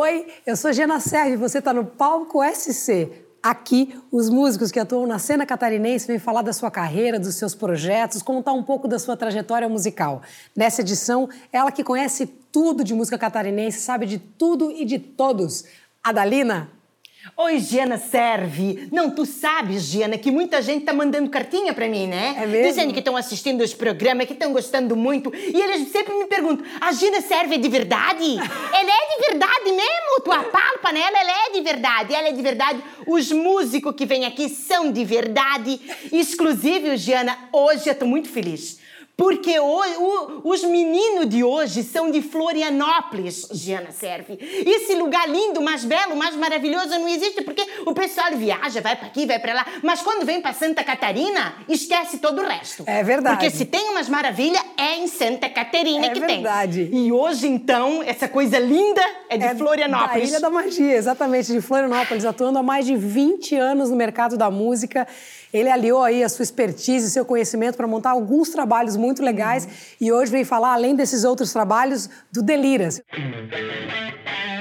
Oi, eu sou Gena Serve e você está no Palco SC. Aqui, os músicos que atuam na cena catarinense vêm falar da sua carreira, dos seus projetos, contar um pouco da sua trajetória musical. Nessa edição, ela que conhece tudo de música catarinense, sabe de tudo e de todos. Adalina, Oi, Giana Serve. Não, tu sabes, Giana, que muita gente tá mandando cartinha para mim, né? É mesmo? Dizendo que estão assistindo os programas, que estão gostando muito. E eles sempre me perguntam: a Giana Serve é de verdade? ela é de verdade mesmo? Tu apalpa nela, ela é de verdade. Ela é de verdade. Os músicos que vêm aqui são de verdade. Exclusivo, Giana, hoje eu tô muito feliz. Porque o, o, os meninos de hoje são de Florianópolis, Giana Serve. Esse lugar lindo, mais belo, mais maravilhoso não existe porque o pessoal viaja, vai para aqui, vai para lá, mas quando vem para Santa Catarina, esquece todo o resto. É verdade. Porque se tem umas maravilhas, é em Santa Catarina é que verdade. tem. E hoje, então, essa coisa linda é de é Florianópolis. Da Ilha da Magia, exatamente, de Florianópolis, atuando há mais de 20 anos no mercado da música. Ele aliou aí a sua expertise, seu conhecimento para montar alguns trabalhos muito legais uhum. e hoje vem falar, além desses outros trabalhos, do Deliras. do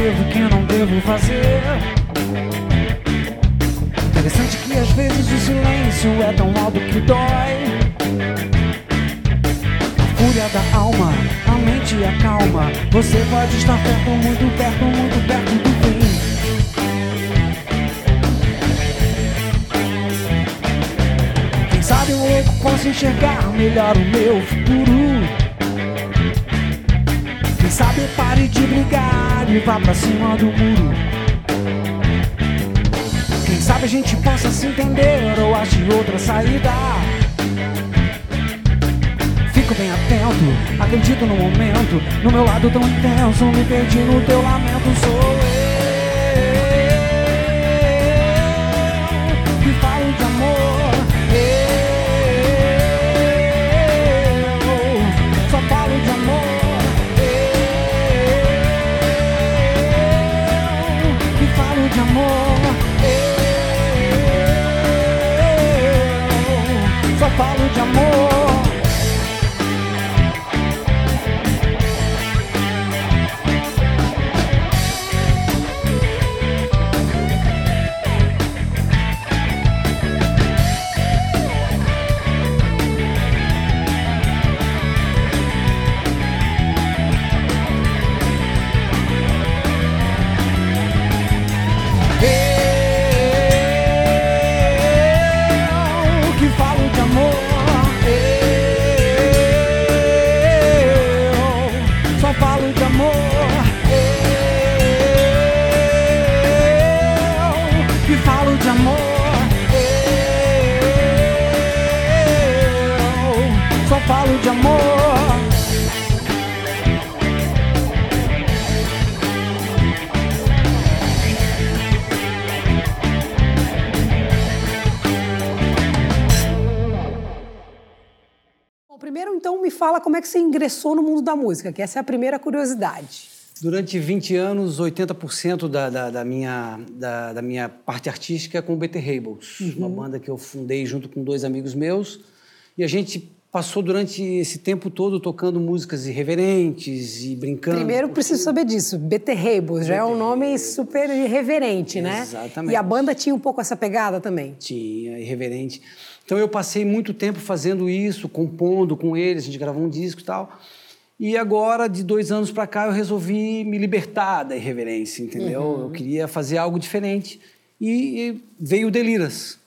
devo e que não devo fazer. Interessante que às vezes o silêncio é tão alto que dói. A fúria da alma, a mente acalma. Você pode estar perto, muito perto, muito perto do fim. Quem sabe eu posso enxergar melhor o meu e vá pra cima do muro. Quem sabe a gente possa se entender ou ache outra saída. Fico bem atento, acredito no momento. No meu lado tão intenso, me perdi no teu lamento. Sou eu. Fala como é que você ingressou no mundo da música, que essa é a primeira curiosidade. Durante 20 anos, 80% da, da, da, minha, da, da, minha parte artística é com o BT Rebels, uhum. uma banda que eu fundei junto com dois amigos meus. E a gente passou durante esse tempo todo tocando músicas irreverentes e brincando. Primeiro preciso saber disso. BT Rebels já é um nome super irreverente, né? Exatamente. E a banda tinha um pouco essa pegada também? Tinha, irreverente. Então eu passei muito tempo fazendo isso, compondo com eles, a gente gravou um disco e tal. E agora, de dois anos para cá, eu resolvi me libertar da irreverência, entendeu? Uhum. Eu queria fazer algo diferente. E, veio o Deliras.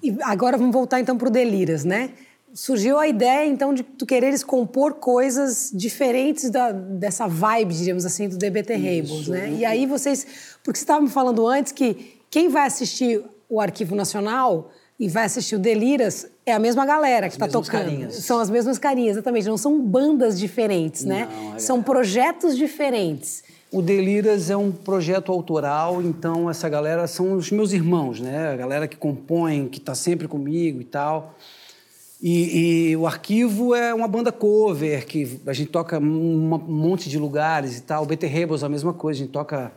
E agora vamos voltar então para o Deliras, né? Surgiu a ideia então de tu quereres compor coisas diferentes da, dessa vibe, diríamos assim, do DBT Rebels, né? E aí vocês, porque você estava me falando antes que quem vai assistir o Arquivo Nacional e vai assistir o Deliras, é a mesma galera que está tocando. Carinhas. São as mesmas carinhas, exatamente. Não são bandas diferentes, né? Não, é são projetos diferentes. O Deliras é um projeto autoral, então essa galera são os meus irmãos, né? A galera que compõe, que está sempre comigo e tal. E, e, o Arquivo é uma banda cover, que a gente toca um monte de lugares e tal. O BT Rebels é a mesma coisa, a gente toca...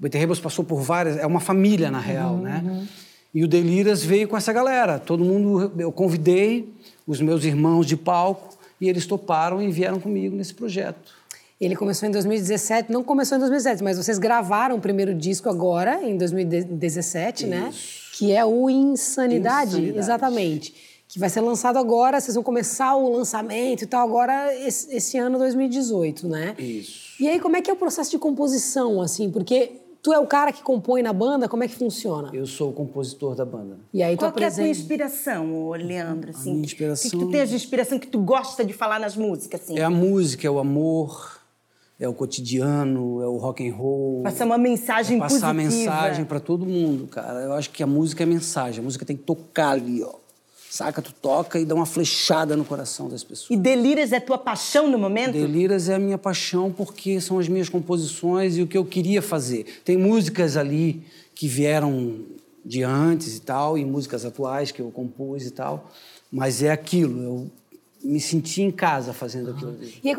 O BT Rebels passou por várias... É uma família, na real, uhum. né? E o Deliras veio com essa galera. Todo mundo... Eu convidei os meus irmãos de palco e eles toparam e vieram comigo nesse projeto. Ele começou em 2017, não começou em 2017, mas vocês gravaram o primeiro disco agora, em 2017, né? Isso. né? Que é o Insanidade, Insanidade, exatamente. Que vai ser lançado agora, vocês vão começar o lançamento e tal, agora esse, esse ano 2018, né? Isso. E aí, como é que é o processo de composição, assim? Porque tu é o cara que compõe na banda, como é que funciona? Eu sou o compositor da banda. E aí, Qual é a tua inspiração, Leandro? Assim, a minha inspiração... O que, que tu tens de inspiração que tu gosta de falar nas músicas? Assim? É a música, é o amor, é o cotidiano, é o rock and roll. Passar uma mensagem é passar positiva. mensagem para todo mundo, cara. Eu acho que a música é mensagem. A música tem que tocar ali, ó. Saca? Tu toca e dá uma flechada no coração das pessoas. E Deliras é tua paixão no momento? Deliras é a minha paixão porque são as minhas composições e o que eu queria fazer. Tem músicas ali que vieram de antes e tal, e músicas atuais que eu compus e tal, mas é aquilo. Eu me senti em casa fazendo aquilo. E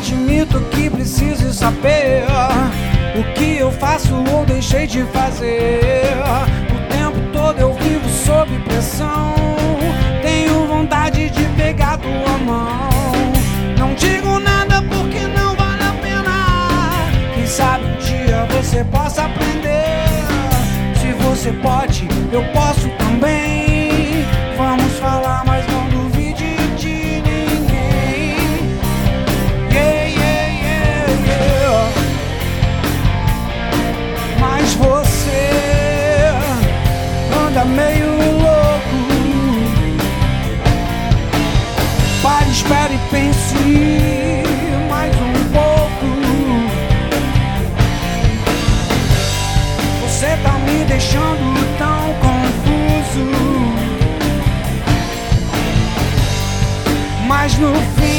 admito que preciso saber o que eu faço ou deixei de fazer. O tempo todo eu vivo sob pressão. Tenho vontade de pegar tua mão. Não digo nada porque não vale a pena. Quem sabe um dia você possa aprender. Se você pode, eu posso também. Espere e pense mais um pouco. Você tá me deixando tão confuso. Mas no fim,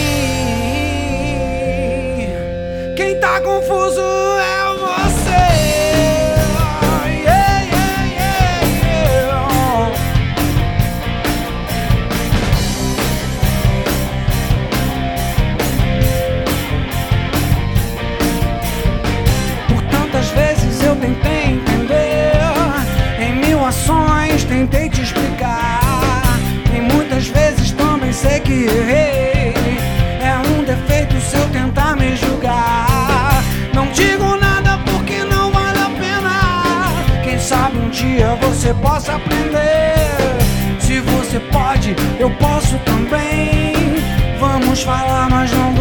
quem tá confuso é É um defeito se eu tentar me julgar. Não digo nada porque não vale a pena. Quem sabe um dia você possa aprender. Se você pode, eu posso também. Vamos falar, mas não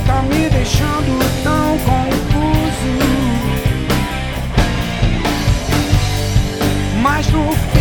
tá me deixando tão confuso. Mas no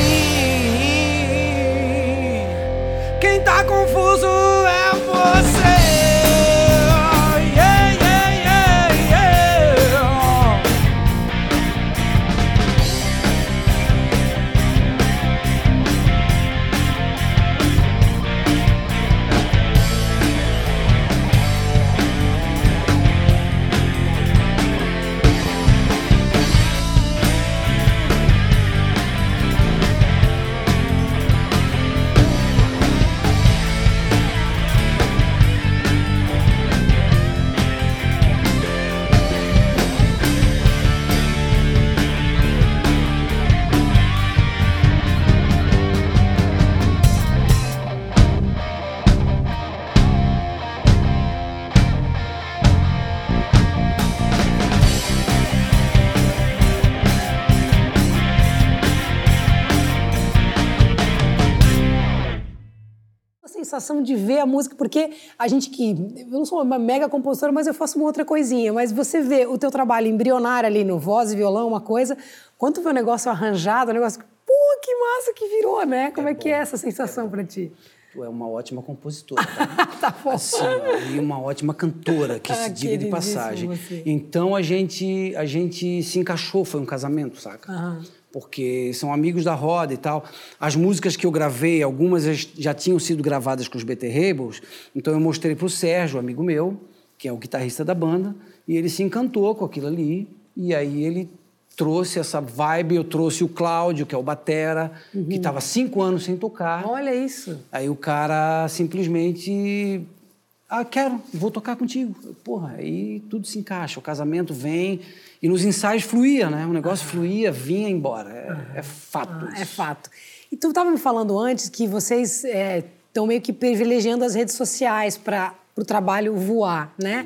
sensação de ver a música, porque a gente que. Eu não sou uma mega compositora, mas eu faço uma outra coisinha. Mas você vê o teu trabalho embrionário ali no voz e violão, uma coisa, quando vê o negócio arranjado, o negócio. Pô, que massa que virou, né? Como é, que é essa sensação pra ti? Tu é uma ótima compositora, tá? Tá bom. Assim, e uma ótima cantora, que Ah, se diga de passagem. você. Então a gente, a gente se encaixou, foi um casamento, saca? Aham. Porque são amigos da roda e tal. As músicas que eu gravei, algumas já- tinham sido gravadas com os BT Rebels, então eu mostrei pro Sérgio, amigo meu, que é o guitarrista da banda, e ele se encantou com aquilo ali, e aí ele trouxe essa vibe, eu trouxe o Cláudio, que é o batera, Uhum. que estava cinco anos sem tocar. Olha isso. Aí o cara simplesmente. Ah, quero, vou tocar contigo. Porra, aí tudo se encaixa, o casamento vem. E nos ensaios fluía, né? O negócio fluía, vinha embora. É, é fato. Ah, é fato. E tu estava me falando antes que vocês estão meio que privilegiando as redes sociais para o trabalho voar, né?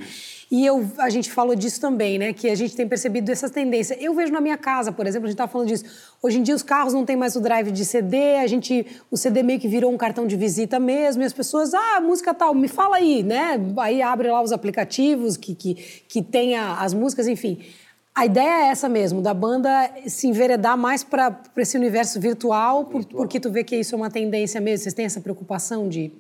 E eu, a gente falou disso também, né? Que a gente tem percebido essa tendência. Eu vejo na minha casa, por exemplo, a gente estava falando disso. Hoje em dia os carros não têm mais o drive de CD, a gente, o CD meio que virou um cartão de visita mesmo, e as pessoas, ah, música tal, me fala aí, né? Aí abre lá os aplicativos que, que, que tem a- as músicas, enfim. A ideia é essa mesmo, da banda se enveredar mais para esse universo virtual, por- porque tu vê que isso é uma tendência mesmo. Vocês têm essa preocupação de.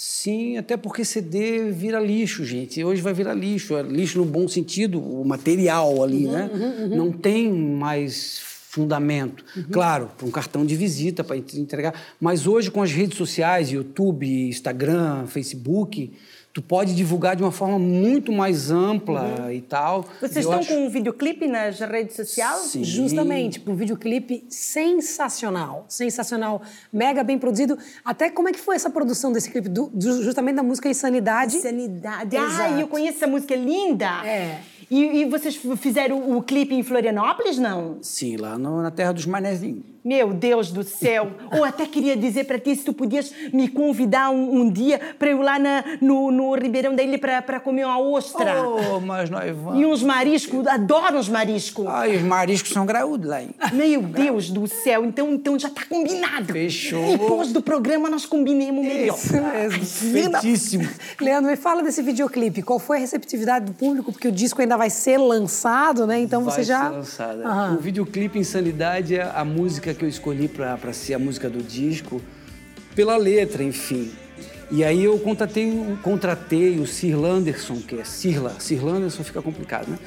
Sim, até porque CD vira lixo, gente. Hoje vai virar lixo. É lixo no bom sentido, o material ali, Uhum, né? Não tem mais fundamento. Uhum. Claro, para um cartão de visita, para entregar. Mas hoje, com as redes sociais, YouTube, Instagram, Facebook, tu pode divulgar de uma forma muito mais ampla e tal. Vocês Eu estão acho- com um videoclipe nas redes sociais? Sim. Justamente, um videoclipe sensacional. Sensacional, mega bem produzido. Até como é que foi essa produção desse clipe? Do- do- justamente da música Insanidade. Sanidade. Exato. Ai, eu conheço essa música é linda. É. E, e vocês fizeram o, o clipe em Florianópolis, não? Sim, lá no- na terra dos manezinhos. Meu Deus do céu! Ou até queria dizer para ti se tu podias me convidar um, um dia para eu ir lá na- no, no Ribeirão da Ilha para comer uma ostra. Oh, mas nós vamos. E uns mariscos, adoro os mariscos. Ai, os mariscos são graúdos lá, hein? Meu Deus do céu, então, então já está combinado. Fechou. Depois do programa nós combinemos melhor. Isso mesmo. Feitíssimo. Leandro, me fala desse videoclipe. Qual foi a receptividade do público? Porque o disco ainda vai ser lançado, né? Então Vai você já. ser lançada. Aham. O videoclipe Insanidade é a música que eu escolhi para ser a música do disco, pela letra, enfim. E aí eu contratei, o- contratei o Sir Landerson, que é Sirla. Sir Landerson fica complicado, né?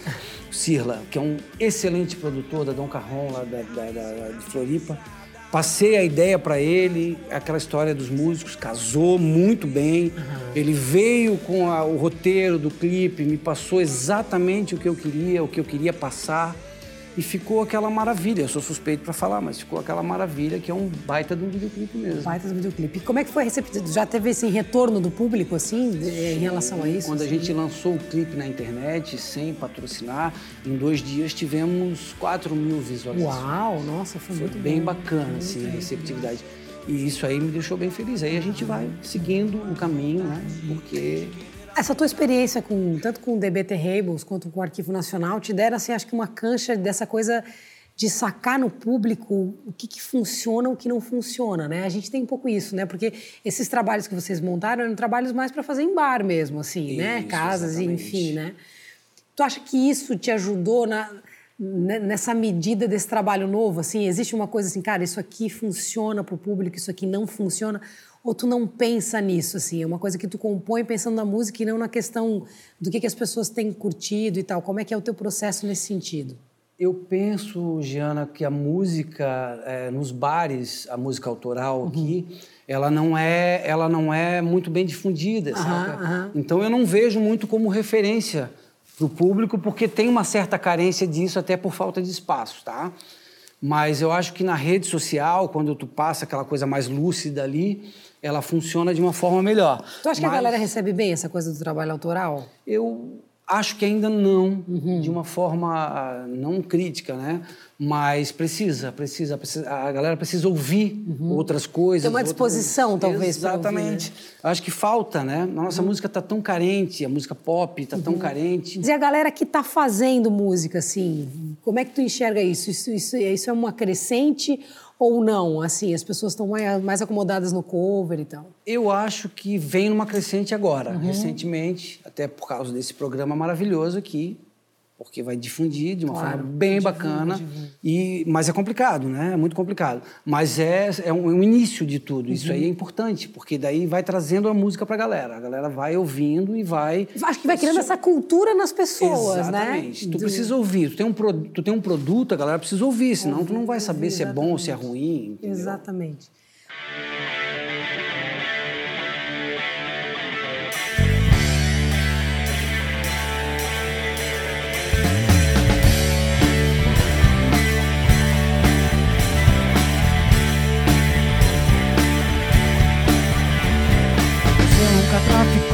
Sirla, que é um excelente produtor da Dom Carron, lá da, da- da- de Floripa. Passei a ideia para ele, aquela história dos músicos, casou muito bem. Ele veio com a- o roteiro do clipe, me passou exatamente o que eu queria, o que eu queria passar. E ficou aquela maravilha. Eu sou suspeito para falar, mas ficou aquela maravilha que é um baita de um videoclipe mesmo. Baita do videoclipe. E como é que foi receptividade? Já teve esse retorno do público, assim, de- em relação a isso? Quando a gente lançou o clipe na internet, sem patrocinar, em dois dias tivemos 4 mil visualizações. Uau, nossa, foi, Foi muito bem bom. bacana, assim, a receptividade. E isso aí me deixou bem feliz. Aí a gente vai seguindo o caminho, né? Porque Essa tua experiência com tanto com o DBT Rebels quanto com o Arquivo Nacional te deram assim, acho que uma cancha dessa coisa de sacar no público o que, que funciona o que não funciona, né? A gente tem um pouco isso, né? Porque esses trabalhos que vocês montaram eram trabalhos mais para fazer em bar mesmo, assim, né? Isso, Casas e exatamente. enfim, né? Tu acha que isso te ajudou na ne- nessa medida desse trabalho novo, assim, existe uma coisa assim, cara, isso aqui funciona para o público, isso aqui não funciona, ou tu não pensa nisso, assim, é uma coisa que tu compõe pensando na música e não na questão do que, que as pessoas têm curtido e tal, como é que é o teu processo nesse sentido? eu penso, Giana, que a música eh, nos bares, a música autoral aqui, ela não é, ela não é muito bem difundida, sabe? aham. Então eu não vejo muito como referência para o público, porque tem uma certa carência disso até por falta de espaço, tá? Mas eu acho que na rede social, quando tu passa aquela coisa mais lúcida ali, ela funciona de uma forma melhor. Tu acha que a Mas galera recebe bem essa coisa do trabalho autoral? Eu acho que ainda não, de uma forma não crítica, né? Mas precisa, precisa, precisa- a galera precisa ouvir outras coisas. Tem uma outras- disposição, talvez, pra ouvir, Exatamente. Acho que falta, né? A nossa música está tão carente, a música pop está tão carente. E a galera que está fazendo música, assim, como é que tu enxerga isso? Isso, isso? isso é uma crescente Ou não? Assim, as pessoas estão mais, mais acomodadas no cover e tal. Eu acho que vem numa crescente agora, Uhum. recentemente, até por causa desse programa maravilhoso aqui, porque vai difundir de uma Claro, forma bem bacana. E, mas é complicado, né? É muito complicado. Mas é, é um, um início de tudo. Isso Uhum. aí é importante, porque daí vai trazendo a música pra galera. A galera vai ouvindo e vai. Acho que vai criando essa cultura nas pessoas, Exatamente. né? Tu Do- precisa ouvir. Tu tem, um, pro- tu tem um produto, a galera precisa ouvir, senão tu não vai saber se é bom ou se é ruim. entendeu? Exatamente.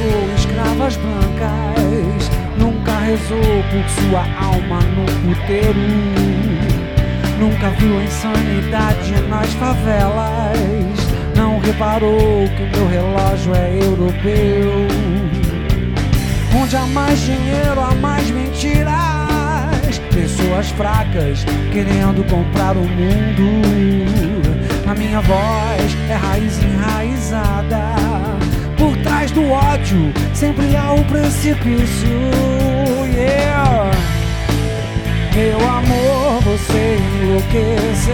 Traficou escravas brancas, nunca rezou por sua alma no puteiro, nunca viu insanidade nas favelas, não reparou que meu relógio é europeu. Onde há mais dinheiro, há mais mentiras. Pessoas fracas querendo comprar o mundo. A minha voz é raiz enraizada. Trás do ódio sempre há o precipício. Yeah. Meu amor, você enlouqueceu.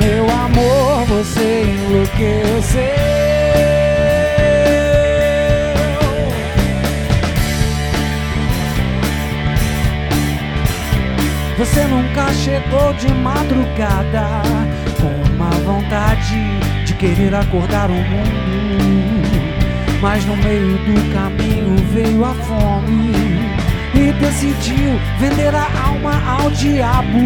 Meu amor, você enlouqueceu. Você nunca chegou de madrugada com uma vontade de querer acordar o mundo. Mas no meio do caminho veio a fome e decidiu vender a alma ao diabo.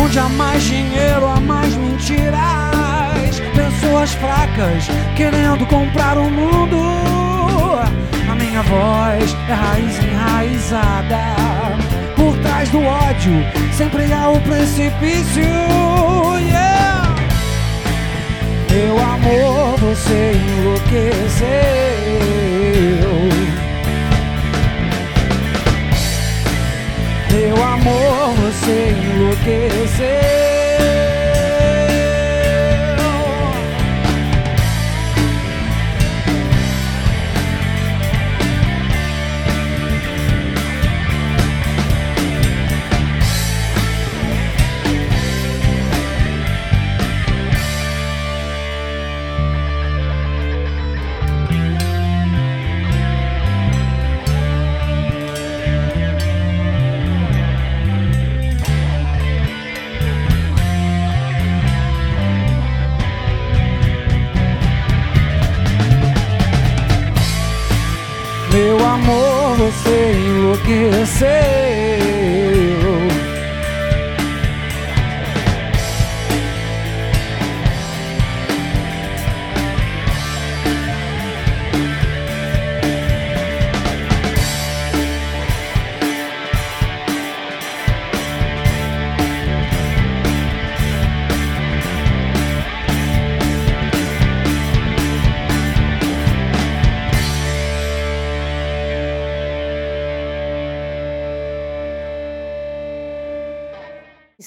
Onde há mais dinheiro, há mais mentiras. Pessoas fracas querendo comprar o mundo. A minha voz é raiz enraizada. Por trás do ódio sempre há o precipício. Yeah! Meu amor, você enlouqueceu. Meu amor, você enlouqueceu. Enlouqueceu.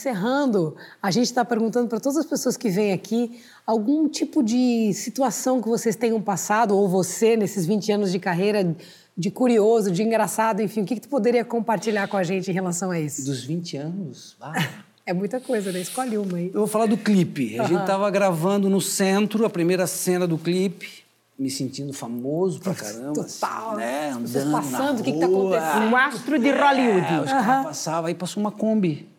Encerrando, a gente está perguntando para todas as pessoas que vêm aqui algum tipo de situação que vocês tenham passado, ou você, nesses 20 anos de carreira, de curioso, de engraçado, enfim, o que, que tu poderia compartilhar com a gente em relação a isso? Dos 20 anos? Ah. É muita coisa, né? Escolhe uma aí. Eu vou falar do clipe. A gente tava gravando no centro, a primeira cena do clipe, me sentindo famoso pra caramba. Total. Assim, né? Andando passando, na o que que tá rua. acontecendo? Um astro de Hollywood. É, os caras passavam, aí passou uma Kombi.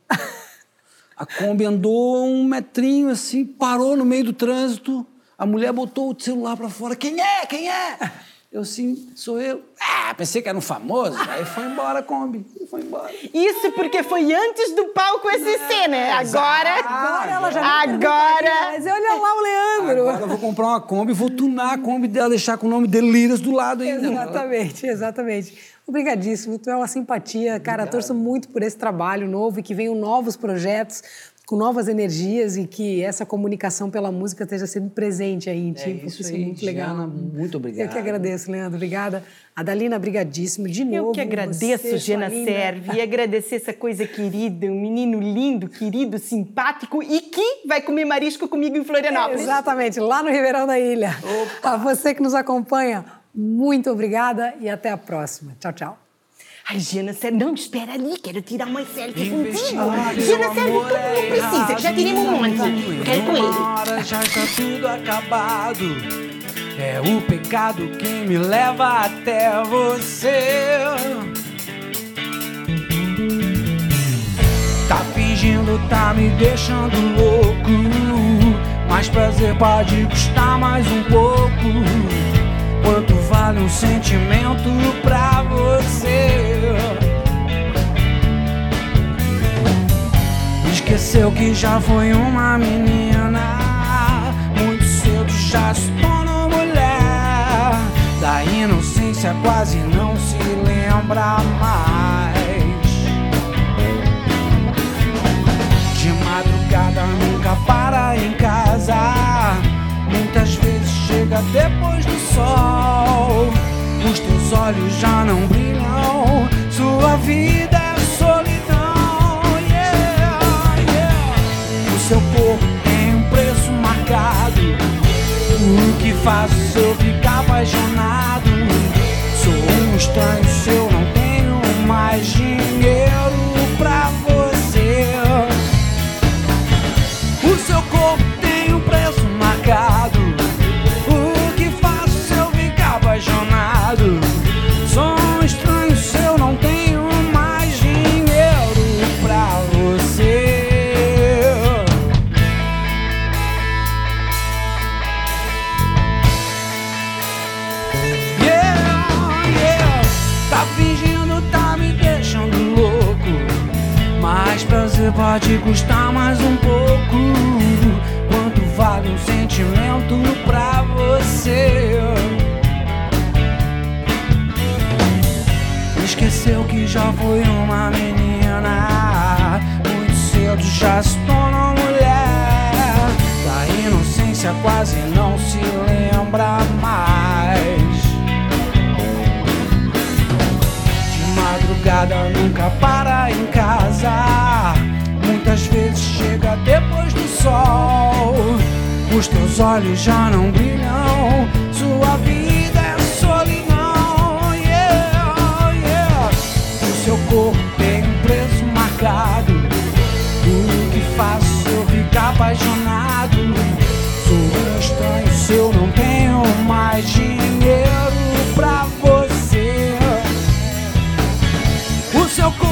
A Kombi andou um metrinho assim, parou no meio do trânsito. A mulher botou o celular pra fora. Quem é? Quem é? Eu assim, sou eu. Ah, pensei que era um famoso. Aí foi embora a Kombi. Foi embora. Isso porque foi antes do palco essa cena. Agora. Agora ela já Agora. Mas olha lá o Leandro. Agora eu vou comprar uma Kombi, vou tunar a Kombi dela, deixar com o nome Delírias do lado ainda. Exatamente, exatamente. Obrigadíssimo, tu é uma simpatia, cara. Torço muito por esse trabalho novo e que venham novos projetos com novas energias e que essa comunicação pela música esteja sempre presente aí em ti, É porque isso isso é muito legal. Diana, muito obrigado. Eu que agradeço, Leandro. Obrigada. Adalina, brigadíssimo. De novo. Eu que agradeço, você, linda. Serve, e agradecer essa coisa querida, um menino lindo, querido, simpático e que vai comer marisco comigo em Florianópolis. Exatamente, lá no Ribeirão da Ilha. A você que nos acompanha, muito obrigada e até a próxima. Tchau, tchau. Ai, Gena Serve, não, espera ali, quero tirar uma selfie contigo. teu Serve, amor tu é não precisa, que já tiramos um monte. Eu quero com ele. hora já está tudo acabado. É o pecado que me leva até você. Tá fingindo, tá me deixando louco. Mais prazer pode custar mais um pouco. Quanto vale um sentimento pra você? Esqueceu que já foi uma menina. Muito cedo já se tornou mulher. Da inocência quase não se lembra mais. De madrugada nunca para em casa. Muitas vezes chega depois do sol. Os teus olhos já não brilham. Sua vida é solidão. Yeah, yeah. O seu corpo tem um preço marcado. O que faço se eu ficar apaixonado? Sou um estranho se eu não tenho mais dinheiro pra você. O seu corpo tem um preço marcado. Pode custar mais um pouco. Quanto vale um sentimento pra você? Esqueceu que já foi uma menina. Muito cedo já se tornou mulher. Da inocência quase não se lembra Os teus olhos já não brilham. Sua vida é solidão. Yeah, yeah. O seu corpo tem um preço marcado. O que faço eu ficar apaixonado? Sou um estranho se eu não tenho mais dinheiro pra você. O seu corpo